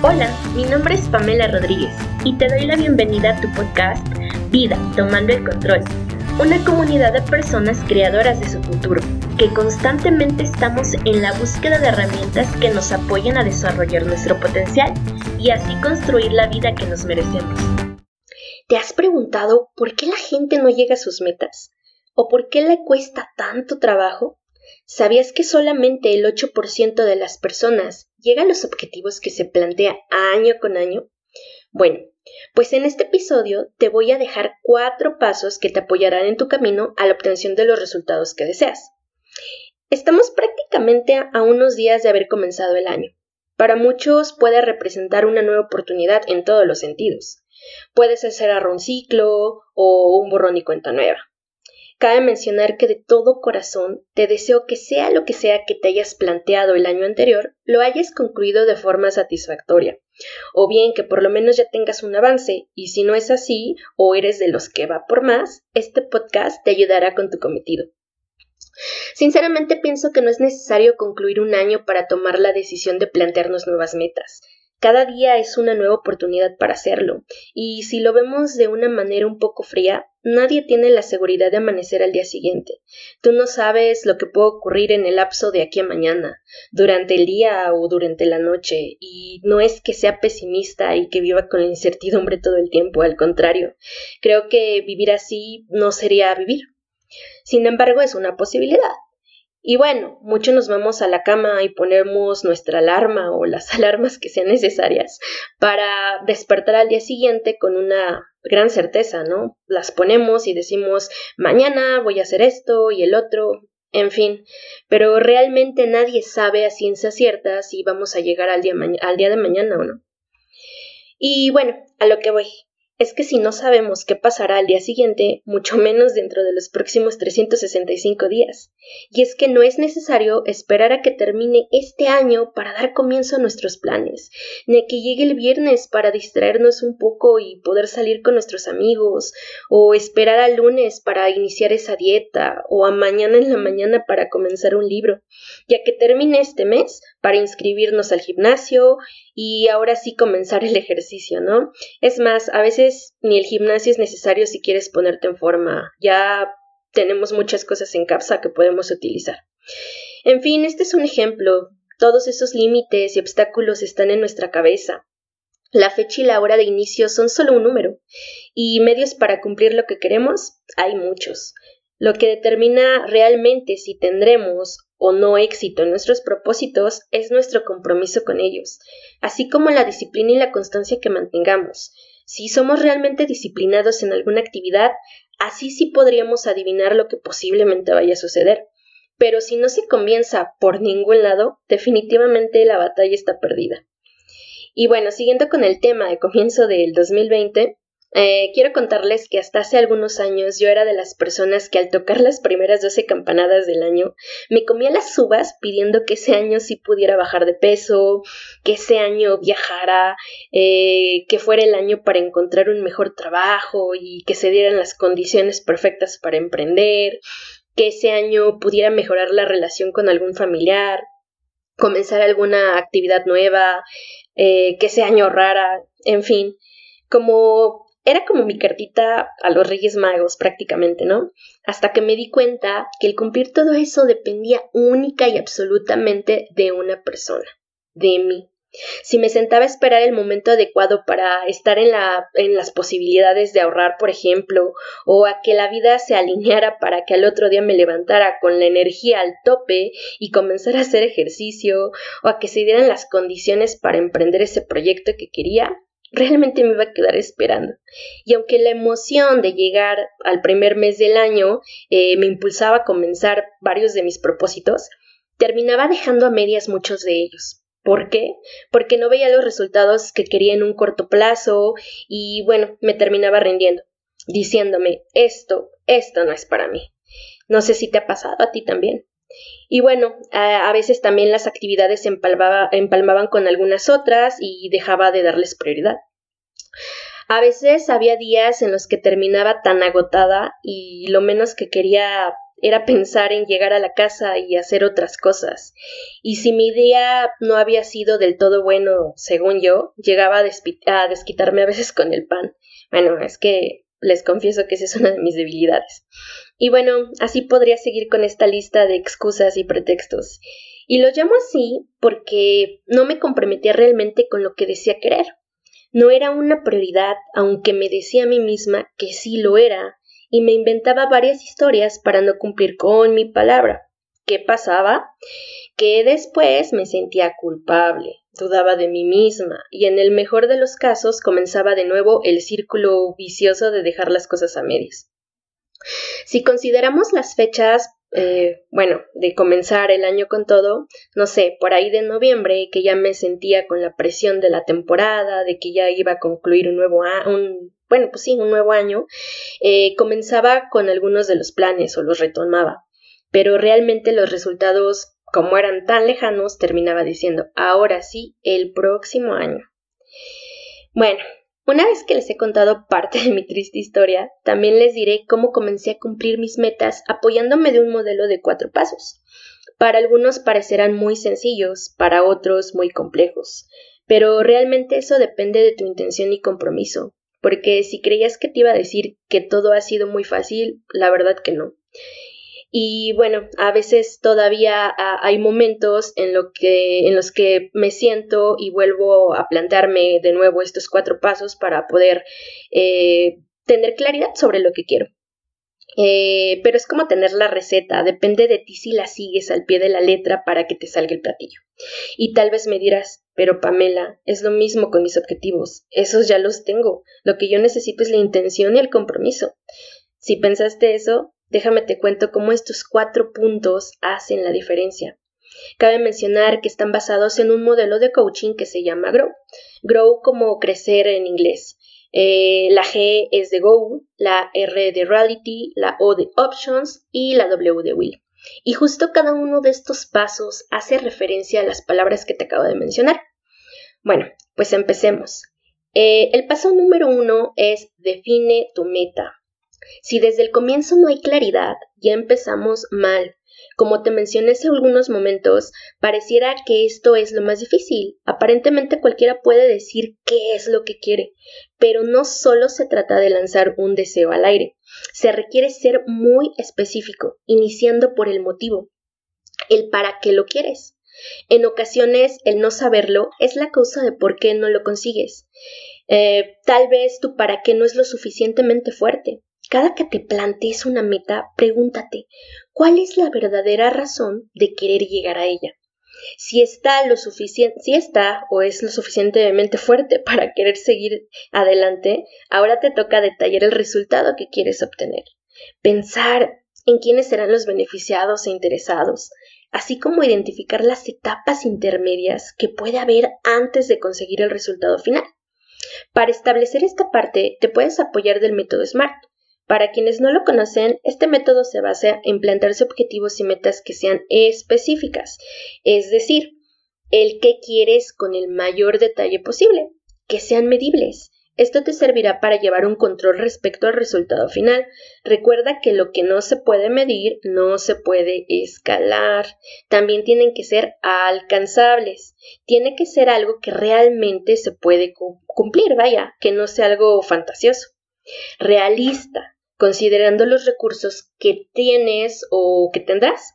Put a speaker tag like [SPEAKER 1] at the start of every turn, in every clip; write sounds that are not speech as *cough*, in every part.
[SPEAKER 1] Hola, mi nombre es Pamela Rodríguez y te doy la bienvenida a tu podcast Vida, Tomando el Control, una comunidad de personas creadoras de su futuro, que constantemente estamos en la búsqueda de herramientas que nos apoyen a desarrollar nuestro potencial y así construir la vida que nos merecemos. ¿Te has preguntado por qué la gente no llega a sus metas? ¿O por qué le cuesta tanto trabajo? ¿Sabías que solamente el 8% de las personas llega a los objetivos que se plantea año con año? Bueno, pues en este episodio te voy a dejar cuatro pasos que te apoyarán en tu camino a la obtención de los resultados que deseas. Estamos prácticamente a unos días de haber comenzado el año. Para muchos puede representar una nueva oportunidad en todos los sentidos. Puedes hacer un ciclo o un borrón y cuenta nueva. Cabe mencionar que de todo corazón te deseo que sea lo que sea que te hayas planteado el año anterior, lo hayas concluido de forma satisfactoria, o bien que por lo menos ya tengas un avance, y si no es así, o eres de los que va por más, este podcast te ayudará con tu cometido. Sinceramente pienso que no es necesario concluir un año para tomar la decisión de plantearnos nuevas metas. Cada día es una nueva oportunidad para hacerlo, y si lo vemos de una manera un poco fría, nadie tiene la seguridad de amanecer al día siguiente. Tú no sabes lo que puede ocurrir en el lapso de aquí a mañana, durante el día o durante la noche, y no es que sea pesimista y que viva con la incertidumbre todo el tiempo, al contrario, creo que vivir así no sería vivir. Sin embargo, es una posibilidad. Y bueno, muchos nos vamos a la cama y ponemos nuestra alarma o las *laughs* alarmas que sean necesarias para despertar al día siguiente con una gran certeza, ¿no? Las ponemos y decimos, mañana voy a hacer esto y el otro, en fin, pero realmente nadie sabe a ciencia cierta si vamos a llegar al día, al día de mañana o no. Y bueno, a lo que voy es que si no sabemos qué pasará al día siguiente, mucho menos dentro de los próximos 365 días. Y es que no es necesario esperar a que termine este año para dar comienzo a nuestros planes, ni a que llegue el viernes para distraernos un poco y poder salir con nuestros amigos, o esperar al lunes para iniciar esa dieta, o a mañana en la mañana para comenzar un libro, ya que termine este mes para inscribirnos al gimnasio y ahora sí comenzar el ejercicio, ¿no? Es más, a veces ni el gimnasio es necesario si quieres ponerte en forma, ya tenemos muchas cosas en casa que podemos utilizar. En fin, este es un ejemplo. Todos esos límites y obstáculos están en nuestra cabeza. La fecha y la hora de inicio son solo un número, y medios para cumplir lo que queremos hay muchos. Lo que determina realmente si tendremos o no éxito en nuestros propósitos es nuestro compromiso con ellos, así como la disciplina y la constancia que mantengamos. Si somos realmente disciplinados en alguna actividad, así sí podríamos adivinar lo que posiblemente vaya a suceder. Pero si no se comienza por ningún lado, definitivamente la batalla está perdida. Y bueno, siguiendo con el tema de comienzo del 2020, eh, quiero contarles que hasta hace algunos años yo era de las personas que al tocar las primeras 12 campanadas del año me comía las uvas pidiendo que ese año sí pudiera bajar de peso, que ese año viajara, eh, que fuera el año para encontrar un mejor trabajo y que se dieran las condiciones perfectas para emprender, que ese año pudiera mejorar la relación con algún familiar, comenzar alguna actividad nueva, eh, que ese año ahorrara, en fin. Como era como mi cartita a los Reyes Magos prácticamente, ¿no? Hasta que me di cuenta que el cumplir todo eso dependía única y absolutamente de una persona, de mí. Si me sentaba a esperar el momento adecuado para estar en, en las posibilidades de ahorrar, por ejemplo, o a que la vida se alineara para que al otro día me levantara con la energía al tope y comenzara a hacer ejercicio, o a que se dieran las condiciones para emprender ese proyecto que quería, realmente me iba a quedar esperando. Y aunque la emoción de llegar al primer mes del año eh, me impulsaba a comenzar varios de mis propósitos, terminaba dejando a medias muchos de ellos. ¿Por qué? Porque no veía los resultados que quería en un corto plazo y bueno, me terminaba rindiendo, diciéndome, esto, esto no es para mí. No sé si te ha pasado a ti también. Y bueno, a, veces también las actividades se empalmaban con algunas otras y dejaba de darles prioridad. A veces había días en los que terminaba tan agotada y lo menos que quería era pensar en llegar a la casa y hacer otras cosas. Y si mi día no había sido del todo bueno, según yo, llegaba a, a desquitarme a veces con el pan. Bueno, es que les confieso que esa es una de mis debilidades. Y bueno, así podría seguir con esta lista de excusas y pretextos. Y lo llamo así porque no me comprometía realmente con lo que decía querer. No era una prioridad, aunque me decía a mí misma que sí lo era, y me inventaba varias historias para no cumplir con mi palabra. ¿Qué pasaba? Que después me sentía culpable, dudaba de mí misma, y en el mejor de los casos comenzaba de nuevo el círculo vicioso de dejar las cosas a medias. Si consideramos las fechas eh, bueno, de comenzar el año con todo, no sé, por ahí de noviembre, que ya me sentía con la presión de la temporada, de que ya iba a concluir un nuevo año, bueno, pues sí, un nuevo año, eh, comenzaba con algunos de los planes o los retomaba, pero realmente los resultados, como eran tan lejanos, terminaba diciendo, ahora sí, el próximo año. Bueno, una vez que les he contado parte de mi triste historia, también les diré cómo comencé a cumplir mis metas apoyándome de un modelo de cuatro pasos. Para algunos parecerán muy sencillos, para otros muy complejos, pero realmente eso depende de tu intención y compromiso, porque si creías que te iba a decir que todo ha sido muy fácil, la verdad que no. Y bueno, a veces todavía hay momentos en, lo que, en los que me siento y vuelvo a plantearme de nuevo estos cuatro pasos para poder eh, tener claridad sobre lo que quiero. Eh, pero es como tener la receta, depende de ti si la sigues al pie de la letra para que te salga el platillo. Y tal vez me dirás, pero Pamela, es lo mismo con mis objetivos, esos ya los tengo, lo que yo necesito es la intención y el compromiso. Si pensaste eso, Déjame te cuento cómo estos cuatro puntos hacen la diferencia. Cabe mencionar que están basados en un modelo de coaching que se llama Grow. Grow como crecer en inglés. Eh, la G es de Go, la R de Reality, la O de Options y la W de Will. Y justo cada uno de estos pasos hace referencia a las palabras que te acabo de mencionar. Bueno, pues empecemos. Eh, el paso número uno es define tu meta. Si desde el comienzo no hay claridad, ya empezamos mal. Como te mencioné hace algunos momentos, pareciera que esto es lo más difícil. Aparentemente cualquiera puede decir qué es lo que quiere, pero no solo se trata de lanzar un deseo al aire. Se requiere ser muy específico, iniciando por el motivo, el para qué lo quieres. En ocasiones el no saberlo es la causa de por qué no lo consigues. Eh, tal vez tu para qué no es lo suficientemente fuerte. Cada que te plantees una meta, pregúntate cuál es la verdadera razón de querer llegar a ella. Si está lo está o es lo suficientemente fuerte *laughs* para querer seguir adelante, ahora te toca detallar el resultado que quieres obtener. Pensar en quiénes serán los beneficiados e interesados, así como identificar las etapas intermedias que puede haber antes de conseguir el resultado final. Para establecer esta parte, te puedes apoyar del método SMART, para quienes no lo conocen, este método se basa en plantearse objetivos y metas que sean específicas, es decir, el que quieres con el mayor detalle posible, que sean medibles. Esto te servirá para llevar un control respecto al resultado final. Recuerda que lo que no se puede medir no se puede escalar. También tienen que ser alcanzables. Tiene que ser algo que realmente se puede cumplir, vaya, que no sea algo fantasioso. Realista considerando los recursos que tienes o que tendrás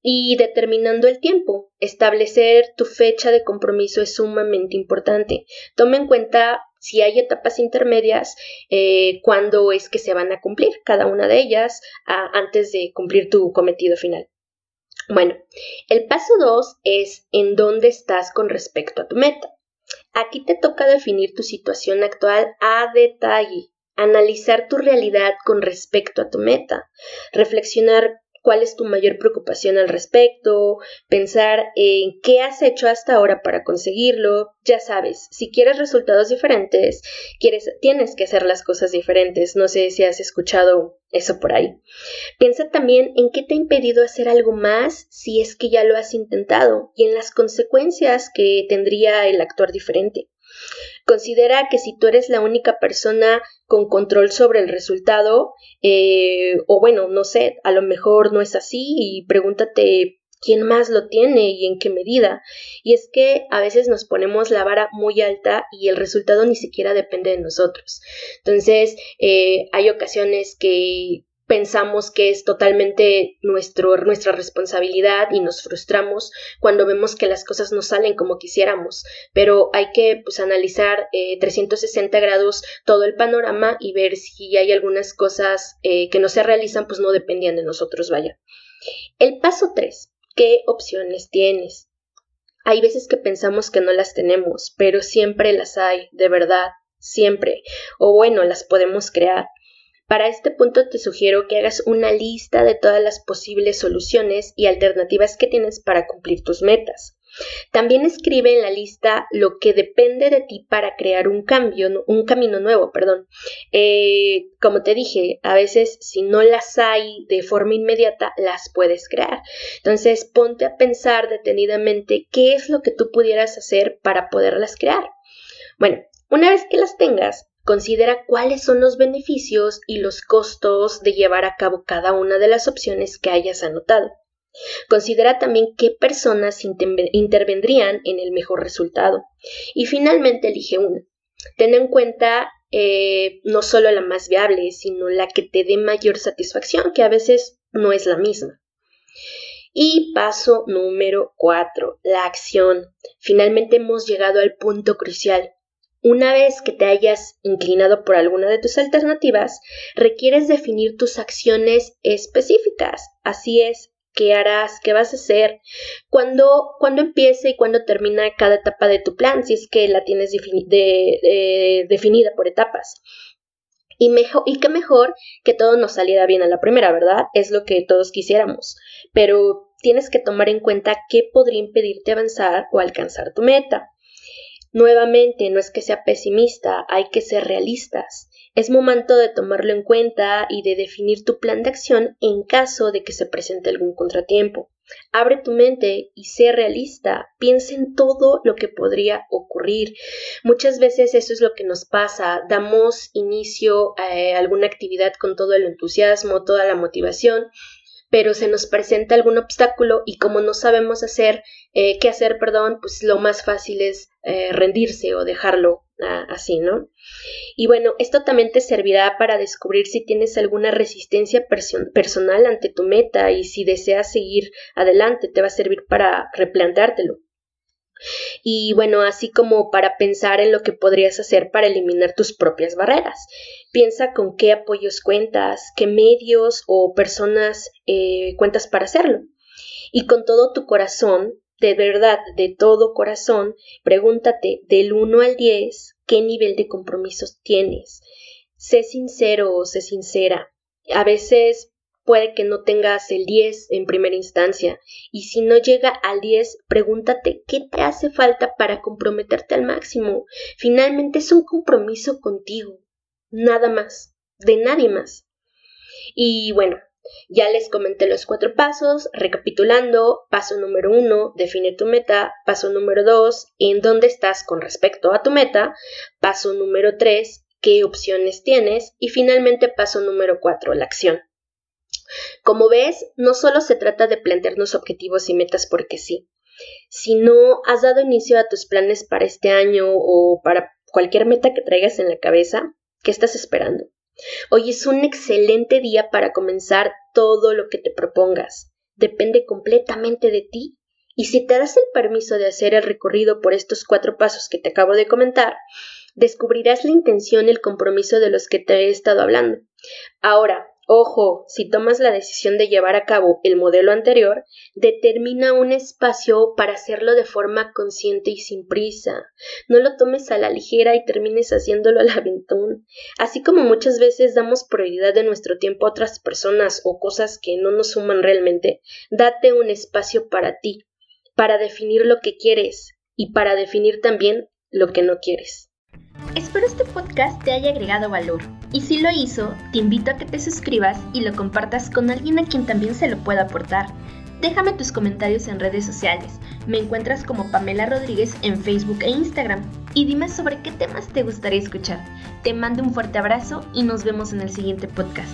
[SPEAKER 1] y determinando el tiempo. Establecer tu fecha de compromiso es sumamente importante. Toma en cuenta si hay etapas intermedias, eh, cuándo es que se van a cumplir cada una de ellas antes de cumplir tu cometido final. Bueno, el paso 2 es en dónde estás con respecto a tu meta. Aquí te toca definir tu situación actual a detalle analizar tu realidad con respecto a tu meta, reflexionar cuál es tu mayor preocupación al respecto, pensar en qué has hecho hasta ahora para conseguirlo. Ya sabes, si quieres resultados diferentes, quieres, tienes que hacer las cosas diferentes. No sé si has escuchado eso por ahí. Piensa también en qué te ha impedido hacer algo más si es que ya lo has intentado y en las consecuencias que tendría el actuar diferente. Considera que si tú eres la única persona con control sobre el resultado, eh, o bueno, no sé, a lo mejor no es así y pregúntate quién más lo tiene y en qué medida. Y es que a veces nos ponemos la vara muy alta y el resultado ni siquiera depende de nosotros. Entonces, eh, hay ocasiones que pensamos que es totalmente nuestro, nuestra responsabilidad y nos frustramos cuando vemos que las cosas no salen como quisiéramos. Pero hay que pues, analizar 360 eh, grados todo el panorama y ver si hay algunas cosas eh, que no se realizan, pues no dependían de nosotros, vaya. El paso 3. ¿Qué opciones tienes? Hay veces que pensamos que no las tenemos, pero siempre las hay, de verdad, siempre. O bueno, las podemos crear. Para este punto te sugiero que hagas una lista de todas las posibles soluciones y alternativas que tienes para cumplir tus metas. También escribe en la lista lo que depende de ti para crear un cambio, un camino nuevo, perdón. Eh, como te dije, a veces si no las hay de forma inmediata, las puedes crear. Entonces, ponte a pensar detenidamente qué es lo que tú pudieras hacer para poderlas crear. Bueno, una vez que las tengas, Considera cuáles son los beneficios y los costos de llevar a cabo cada una de las opciones que hayas anotado. Considera también qué personas intervendrían en el mejor resultado. Y finalmente elige una. Ten en cuenta eh, no solo la más viable, sino la que te dé mayor satisfacción, que a veces no es la misma. Y paso número 4, la acción. Finalmente hemos llegado al punto crucial. Una vez que te hayas inclinado por alguna de tus alternativas, requieres definir tus acciones específicas. Así es, qué harás, qué vas a hacer, cuándo, empieza y cuándo termina cada etapa de tu plan, si es que la tienes definida por etapas. Y, mejor, y qué mejor que todo nos saliera bien a la primera, ¿verdad? Es lo que todos quisiéramos. Pero tienes que tomar en cuenta qué podría impedirte avanzar o alcanzar tu meta. Nuevamente, no es que sea pesimista, hay que ser realistas. Es momento de tomarlo en cuenta y de definir tu plan de acción en caso de que se presente algún contratiempo. Abre tu mente y sé realista. Piensa en todo lo que podría ocurrir. Muchas veces eso es lo que nos pasa. Damos inicio a alguna actividad con todo el entusiasmo, toda la motivación pero se nos presenta algún obstáculo y como no sabemos hacer eh, qué hacer, perdón, pues lo más fácil es eh, rendirse o dejarlo ah, así, ¿no? Y bueno, esto también te servirá para descubrir si tienes alguna resistencia personal ante tu meta y si deseas seguir adelante, te va a servir para replanteártelo. Y bueno, así como para pensar en lo que podrías hacer para eliminar tus propias barreras. Piensa con qué apoyos cuentas, qué medios o personas eh, cuentas para hacerlo. Y con todo tu corazón, de verdad, de todo corazón, pregúntate del 1 al 10 qué nivel de compromisos tienes. Sé sincero o sé sincera. A veces puede que no tengas el 10 en primera instancia y si no llega al 10, pregúntate qué te hace falta para comprometerte al máximo. Finalmente es un compromiso contigo, nada más, de nadie más. Y bueno, ya les comenté los cuatro pasos, recapitulando, paso número uno, define tu meta, paso número dos, en dónde estás con respecto a tu meta, paso número tres, qué opciones tienes y finalmente paso número cuatro, la acción. Como ves, no solo se trata de plantearnos objetivos y metas porque sí. Si no has dado inicio a tus planes para este año o para cualquier meta que traigas en la cabeza, ¿qué estás esperando? Hoy es un excelente día para comenzar todo lo que te propongas. Depende completamente de ti. Y si te das el permiso de hacer el recorrido por estos cuatro pasos que te acabo de comentar, descubrirás la intención y el compromiso de los que te he estado hablando. Ahora, Ojo, si tomas la decisión de llevar a cabo el modelo anterior, determina un espacio para hacerlo de forma consciente y sin prisa. No lo tomes a la ligera y termines haciéndolo al aventón. Así como muchas veces damos prioridad de nuestro tiempo a otras personas o cosas que no nos suman realmente, date un espacio para ti, para definir lo que quieres y para definir también lo que no quieres.
[SPEAKER 2] Espero este podcast te haya agregado valor y si lo hizo, te invito a que te suscribas y lo compartas con alguien a quien también se lo pueda aportar. Déjame tus comentarios en redes sociales. Me encuentras como Pamela Rodríguez en Facebook e Instagram. y dime sobre qué temas te gustaría escuchar. Te mando un fuerte abrazo y nos vemos en el siguiente podcast.